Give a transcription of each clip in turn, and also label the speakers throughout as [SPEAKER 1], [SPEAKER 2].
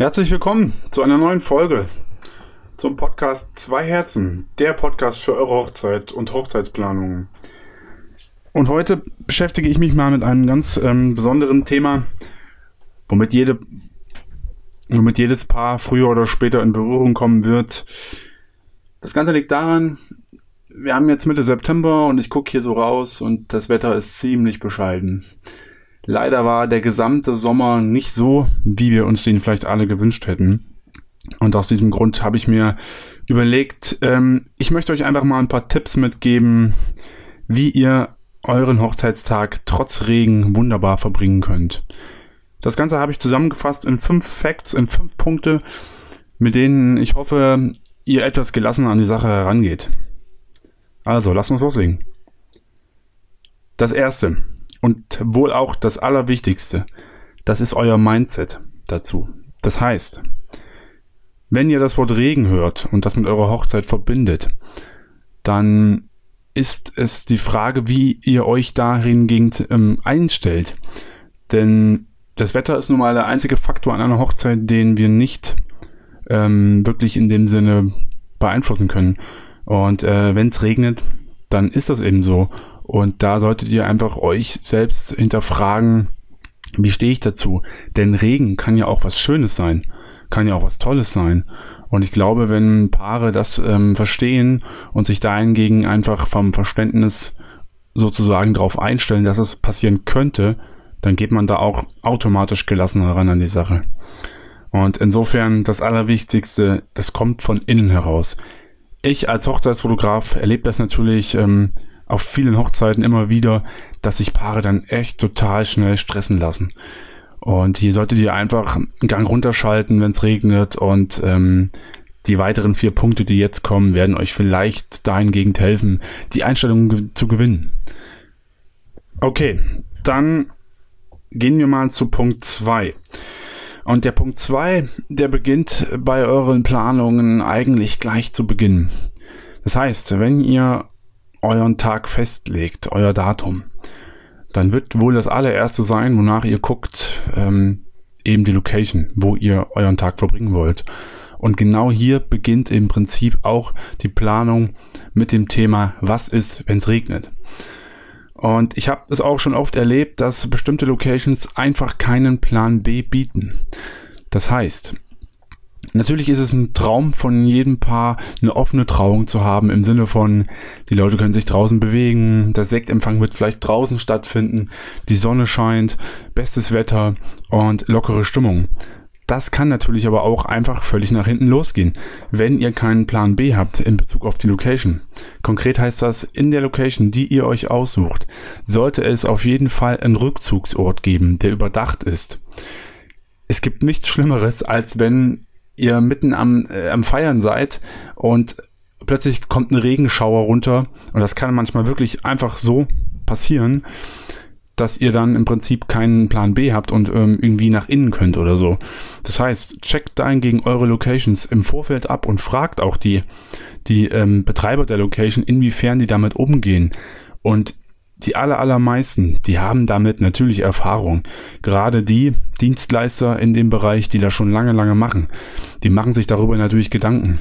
[SPEAKER 1] Herzlich willkommen zu einer neuen Folge zum Podcast Zwei Herzen, der Podcast für eure Hochzeit und Hochzeitsplanungen. Und heute beschäftige ich mich mal mit einem ganz ähm, besonderen Thema, womit, jede, womit jedes Paar früher oder später in Berührung kommen wird. Das Ganze liegt daran, wir haben jetzt Mitte September und ich gucke hier so raus und das Wetter ist ziemlich bescheiden. Leider war der gesamte Sommer nicht so, wie wir uns den vielleicht alle gewünscht hätten. Und aus diesem Grund habe ich mir überlegt, ähm, ich möchte euch einfach mal ein paar Tipps mitgeben, wie ihr euren Hochzeitstag trotz Regen wunderbar verbringen könnt. Das Ganze habe ich zusammengefasst in fünf Facts, in fünf Punkte, mit denen ich hoffe, ihr etwas gelassener an die Sache herangeht. Also, lasst uns loslegen. Das erste und wohl auch das allerwichtigste, das ist euer Mindset dazu. Das heißt, wenn ihr das Wort Regen hört und das mit eurer Hochzeit verbindet, dann ist es die Frage, wie ihr euch dahingehend ähm, einstellt. Denn das Wetter ist nun mal der einzige Faktor an einer Hochzeit, den wir nicht ähm, wirklich in dem Sinne beeinflussen können. Und äh, wenn es regnet, dann ist das eben so. Und da solltet ihr einfach euch selbst hinterfragen, wie stehe ich dazu? Denn Regen kann ja auch was Schönes sein, kann ja auch was Tolles sein. Und ich glaube, wenn Paare das ähm, verstehen und sich dahingegen einfach vom Verständnis sozusagen darauf einstellen, dass es passieren könnte, dann geht man da auch automatisch gelassen heran an die Sache. Und insofern das Allerwichtigste, das kommt von innen heraus. Ich als Hochzeitsfotograf erlebe das natürlich ähm, auf vielen Hochzeiten immer wieder, dass sich Paare dann echt total schnell stressen lassen. Und hier solltet ihr einfach einen Gang runterschalten, wenn es regnet und ähm, die weiteren vier Punkte, die jetzt kommen, werden euch vielleicht dahingehend helfen, die Einstellung zu gewinnen. Okay, dann gehen wir mal zu Punkt zwei. Und der Punkt zwei, der beginnt bei euren Planungen eigentlich gleich zu Beginn. Das heißt, wenn ihr euren Tag festlegt, euer Datum, dann wird wohl das allererste sein, wonach ihr guckt, ähm, eben die Location, wo ihr euren Tag verbringen wollt. Und genau hier beginnt im Prinzip auch die Planung mit dem Thema, was ist, wenn es regnet. Und ich habe es auch schon oft erlebt, dass bestimmte Locations einfach keinen Plan B bieten. Das heißt, Natürlich ist es ein Traum von jedem Paar, eine offene Trauung zu haben, im Sinne von, die Leute können sich draußen bewegen, der Sektempfang wird vielleicht draußen stattfinden, die Sonne scheint, bestes Wetter und lockere Stimmung. Das kann natürlich aber auch einfach völlig nach hinten losgehen, wenn ihr keinen Plan B habt in Bezug auf die Location. Konkret heißt das, in der Location, die ihr euch aussucht, sollte es auf jeden Fall einen Rückzugsort geben, der überdacht ist. Es gibt nichts Schlimmeres, als wenn ihr mitten am, äh, am Feiern seid und plötzlich kommt ein Regenschauer runter und das kann manchmal wirklich einfach so passieren, dass ihr dann im Prinzip keinen Plan B habt und ähm, irgendwie nach innen könnt oder so. Das heißt, checkt dahingegen eure Locations im Vorfeld ab und fragt auch die, die ähm, Betreiber der Location, inwiefern die damit umgehen. Und die aller, allermeisten, die haben damit natürlich Erfahrung. Gerade die Dienstleister in dem Bereich, die das schon lange, lange machen, die machen sich darüber natürlich Gedanken.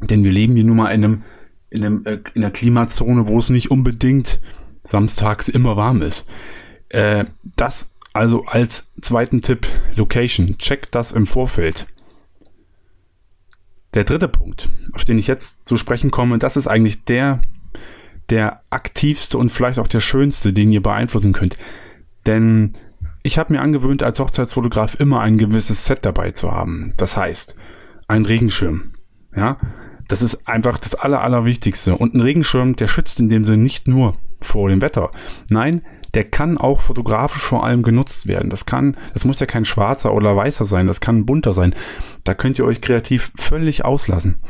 [SPEAKER 1] Denn wir leben hier nun mal in einem, in einem, äh, in einer Klimazone, wo es nicht unbedingt samstags immer warm ist. Äh, das also als zweiten Tipp, Location. Checkt das im Vorfeld. Der dritte Punkt, auf den ich jetzt zu sprechen komme, das ist eigentlich der der aktivste und vielleicht auch der schönste, den ihr beeinflussen könnt. Denn ich habe mir angewöhnt, als Hochzeitsfotograf immer ein gewisses Set dabei zu haben. Das heißt, ein Regenschirm. Ja, das ist einfach das Aller, Allerwichtigste. Und ein Regenschirm, der schützt in dem Sinne nicht nur vor dem Wetter. Nein, der kann auch fotografisch vor allem genutzt werden. Das kann, das muss ja kein schwarzer oder weißer sein, das kann bunter sein. Da könnt ihr euch kreativ völlig auslassen.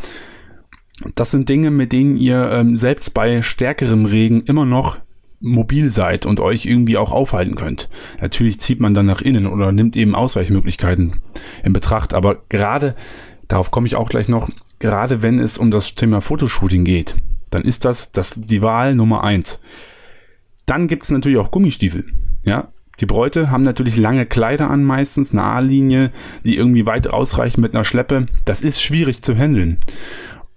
[SPEAKER 1] Das sind Dinge, mit denen ihr ähm, selbst bei stärkerem Regen immer noch mobil seid und euch irgendwie auch aufhalten könnt. Natürlich zieht man dann nach innen oder nimmt eben Ausweichmöglichkeiten in Betracht. Aber gerade, darauf komme ich auch gleich noch, gerade wenn es um das Thema Fotoshooting geht, dann ist das, das die Wahl Nummer eins. Dann gibt es natürlich auch Gummistiefel. Ja, Die Bräute haben natürlich lange Kleider an meistens, eine A-Linie, die irgendwie weit ausreichen mit einer Schleppe. Das ist schwierig zu handeln.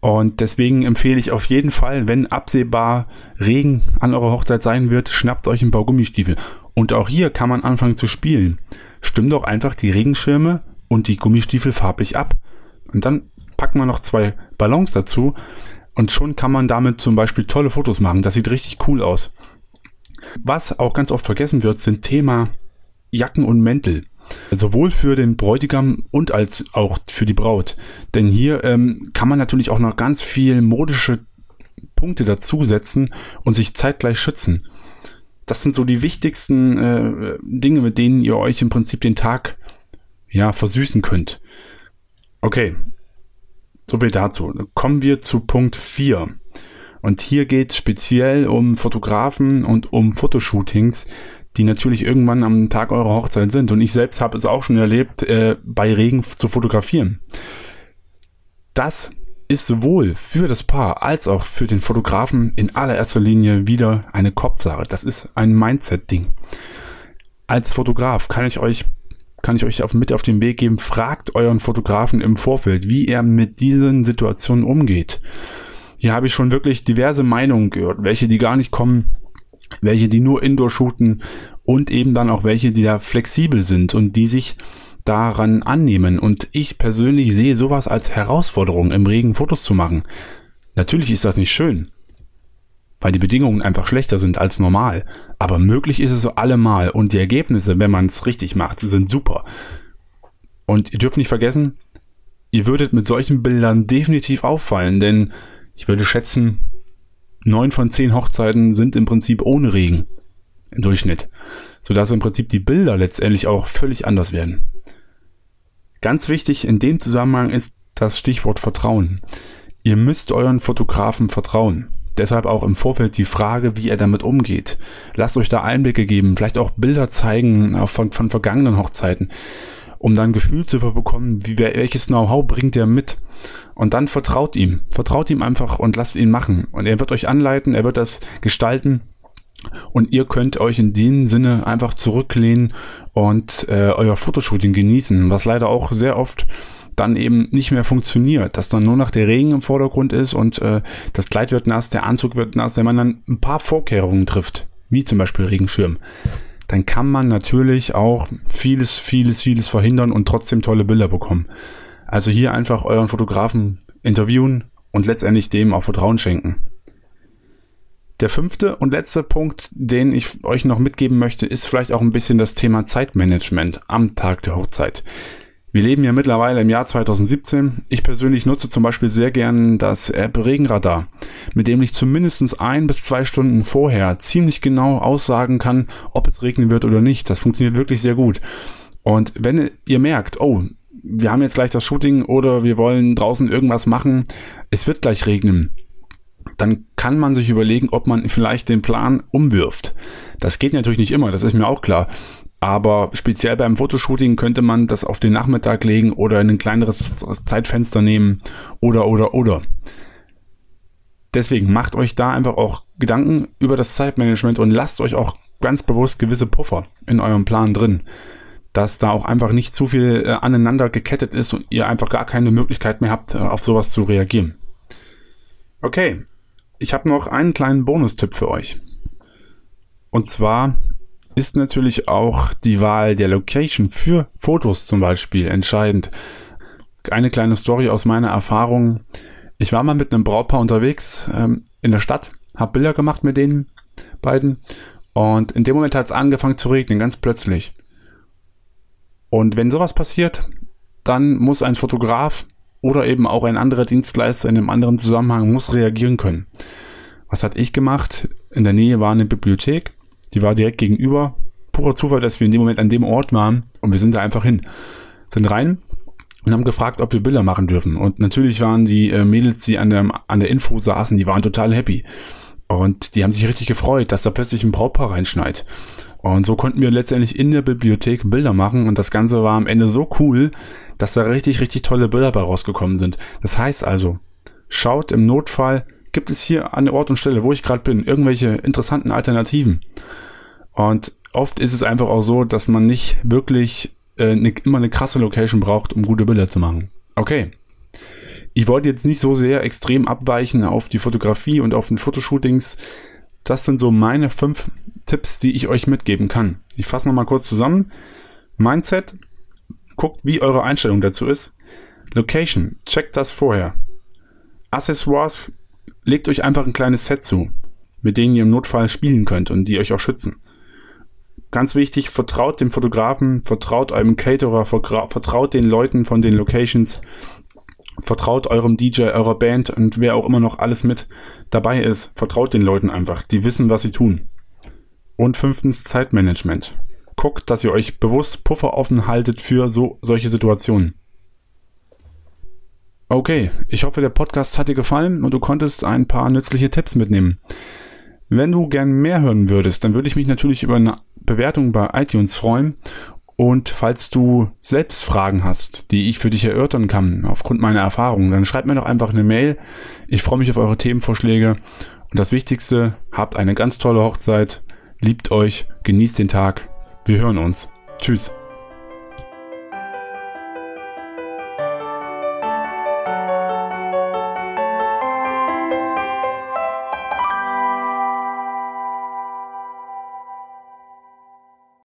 [SPEAKER 1] Und deswegen empfehle ich auf jeden Fall, wenn absehbar Regen an eurer Hochzeit sein wird, schnappt euch ein paar Gummistiefel. Und auch hier kann man anfangen zu spielen. Stimmt doch einfach die Regenschirme und die Gummistiefel farblich ab. Und dann packt man noch zwei Ballons dazu und schon kann man damit zum Beispiel tolle Fotos machen. Das sieht richtig cool aus. Was auch ganz oft vergessen wird, sind Thema Jacken und Mäntel. Sowohl für den Bräutigam und als auch für die Braut. Denn hier ähm, kann man natürlich auch noch ganz viel modische Punkte dazusetzen und sich zeitgleich schützen. Das sind so die wichtigsten äh, Dinge, mit denen ihr euch im Prinzip den Tag ja versüßen könnt. Okay, so viel dazu. Kommen wir zu Punkt 4. Und hier geht es speziell um Fotografen und um Fotoshootings, die natürlich irgendwann am Tag eurer Hochzeit sind. Und ich selbst habe es auch schon erlebt, äh, bei Regen zu fotografieren. Das ist sowohl für das Paar als auch für den Fotografen in allererster Linie wieder eine Kopfsache. Das ist ein Mindset-Ding. Als Fotograf kann ich euch kann ich euch auf, mit auf den Weg geben, fragt euren Fotografen im Vorfeld, wie er mit diesen Situationen umgeht. Hier habe ich schon wirklich diverse Meinungen gehört, welche die gar nicht kommen, welche die nur Indoor shooten und eben dann auch welche, die da flexibel sind und die sich daran annehmen. Und ich persönlich sehe sowas als Herausforderung, im Regen Fotos zu machen. Natürlich ist das nicht schön, weil die Bedingungen einfach schlechter sind als normal. Aber möglich ist es so allemal und die Ergebnisse, wenn man es richtig macht, sind super. Und ihr dürft nicht vergessen, ihr würdet mit solchen Bildern definitiv auffallen, denn ich würde schätzen, neun von zehn Hochzeiten sind im Prinzip ohne Regen im Durchschnitt, sodass im Prinzip die Bilder letztendlich auch völlig anders werden. Ganz wichtig in dem Zusammenhang ist das Stichwort Vertrauen. Ihr müsst euren Fotografen vertrauen. Deshalb auch im Vorfeld die Frage, wie er damit umgeht. Lasst euch da Einblicke geben, vielleicht auch Bilder zeigen von, von vergangenen Hochzeiten, um dann Gefühl zu bekommen, wie, welches Know-how bringt er mit. Und dann vertraut ihm. Vertraut ihm einfach und lasst ihn machen. Und er wird euch anleiten, er wird das gestalten. Und ihr könnt euch in dem Sinne einfach zurücklehnen und äh, euer Fotoshooting genießen, was leider auch sehr oft dann eben nicht mehr funktioniert, dass dann nur noch der Regen im Vordergrund ist und äh, das Kleid wird nass, der Anzug wird nass, wenn man dann ein paar Vorkehrungen trifft, wie zum Beispiel Regenschirm, dann kann man natürlich auch vieles, vieles, vieles verhindern und trotzdem tolle Bilder bekommen. Also hier einfach euren Fotografen interviewen und letztendlich dem auch Vertrauen schenken. Der fünfte und letzte Punkt, den ich euch noch mitgeben möchte, ist vielleicht auch ein bisschen das Thema Zeitmanagement am Tag der Hochzeit. Wir leben ja mittlerweile im Jahr 2017. Ich persönlich nutze zum Beispiel sehr gern das App Regenradar, mit dem ich zumindest ein bis zwei Stunden vorher ziemlich genau aussagen kann, ob es regnen wird oder nicht. Das funktioniert wirklich sehr gut. Und wenn ihr merkt, oh, wir haben jetzt gleich das Shooting oder wir wollen draußen irgendwas machen, es wird gleich regnen, dann kann man sich überlegen, ob man vielleicht den Plan umwirft. Das geht natürlich nicht immer, das ist mir auch klar. Aber speziell beim Fotoshooting könnte man das auf den Nachmittag legen oder in ein kleineres Zeitfenster nehmen oder oder oder. Deswegen macht euch da einfach auch Gedanken über das Zeitmanagement und lasst euch auch ganz bewusst gewisse Puffer in eurem Plan drin. Dass da auch einfach nicht zu viel äh, aneinander gekettet ist und ihr einfach gar keine Möglichkeit mehr habt, äh, auf sowas zu reagieren. Okay, ich habe noch einen kleinen Bonustipp für euch. Und zwar ist natürlich auch die Wahl der Location für Fotos zum Beispiel entscheidend. Eine kleine Story aus meiner Erfahrung. Ich war mal mit einem Brautpaar unterwegs ähm, in der Stadt, habe Bilder gemacht mit den beiden und in dem Moment hat es angefangen zu regnen, ganz plötzlich. Und wenn sowas passiert, dann muss ein Fotograf oder eben auch ein anderer Dienstleister in einem anderen Zusammenhang muss reagieren können. Was hat ich gemacht? In der Nähe war eine Bibliothek die war direkt gegenüber. Purer Zufall, dass wir in dem Moment an dem Ort waren und wir sind da einfach hin. Sind rein und haben gefragt, ob wir Bilder machen dürfen. Und natürlich waren die äh, Mädels, die an der, an der Info saßen, die waren total happy. Und die haben sich richtig gefreut, dass da plötzlich ein Brautpaar reinschneit. Und so konnten wir letztendlich in der Bibliothek Bilder machen und das Ganze war am Ende so cool, dass da richtig, richtig tolle Bilder bei rausgekommen sind. Das heißt also, schaut im Notfall, gibt es hier an der Ort und Stelle, wo ich gerade bin, irgendwelche interessanten Alternativen. Und oft ist es einfach auch so, dass man nicht wirklich äh, ne, immer eine krasse Location braucht, um gute Bilder zu machen. Okay. Ich wollte jetzt nicht so sehr extrem abweichen auf die Fotografie und auf den Fotoshootings. Das sind so meine fünf Tipps, die ich euch mitgeben kann. Ich fasse nochmal kurz zusammen. Mindset, guckt, wie eure Einstellung dazu ist. Location, checkt das vorher. Accessoires, legt euch einfach ein kleines Set zu, mit denen ihr im Notfall spielen könnt und die euch auch schützen. Ganz wichtig, vertraut dem Fotografen, vertraut eurem Caterer, vertraut den Leuten von den Locations, vertraut eurem DJ, eurer Band und wer auch immer noch alles mit dabei ist. Vertraut den Leuten einfach, die wissen, was sie tun. Und fünftens Zeitmanagement. Guckt, dass ihr euch bewusst Puffer offen haltet für so solche Situationen. Okay, ich hoffe, der Podcast hat dir gefallen und du konntest ein paar nützliche Tipps mitnehmen. Wenn du gern mehr hören würdest, dann würde ich mich natürlich über eine Bewertung bei iTunes freuen. Und falls du selbst Fragen hast, die ich für dich erörtern kann, aufgrund meiner Erfahrungen, dann schreib mir doch einfach eine Mail. Ich freue mich auf eure Themenvorschläge. Und das Wichtigste, habt eine ganz tolle Hochzeit, liebt euch, genießt den Tag. Wir hören uns. Tschüss.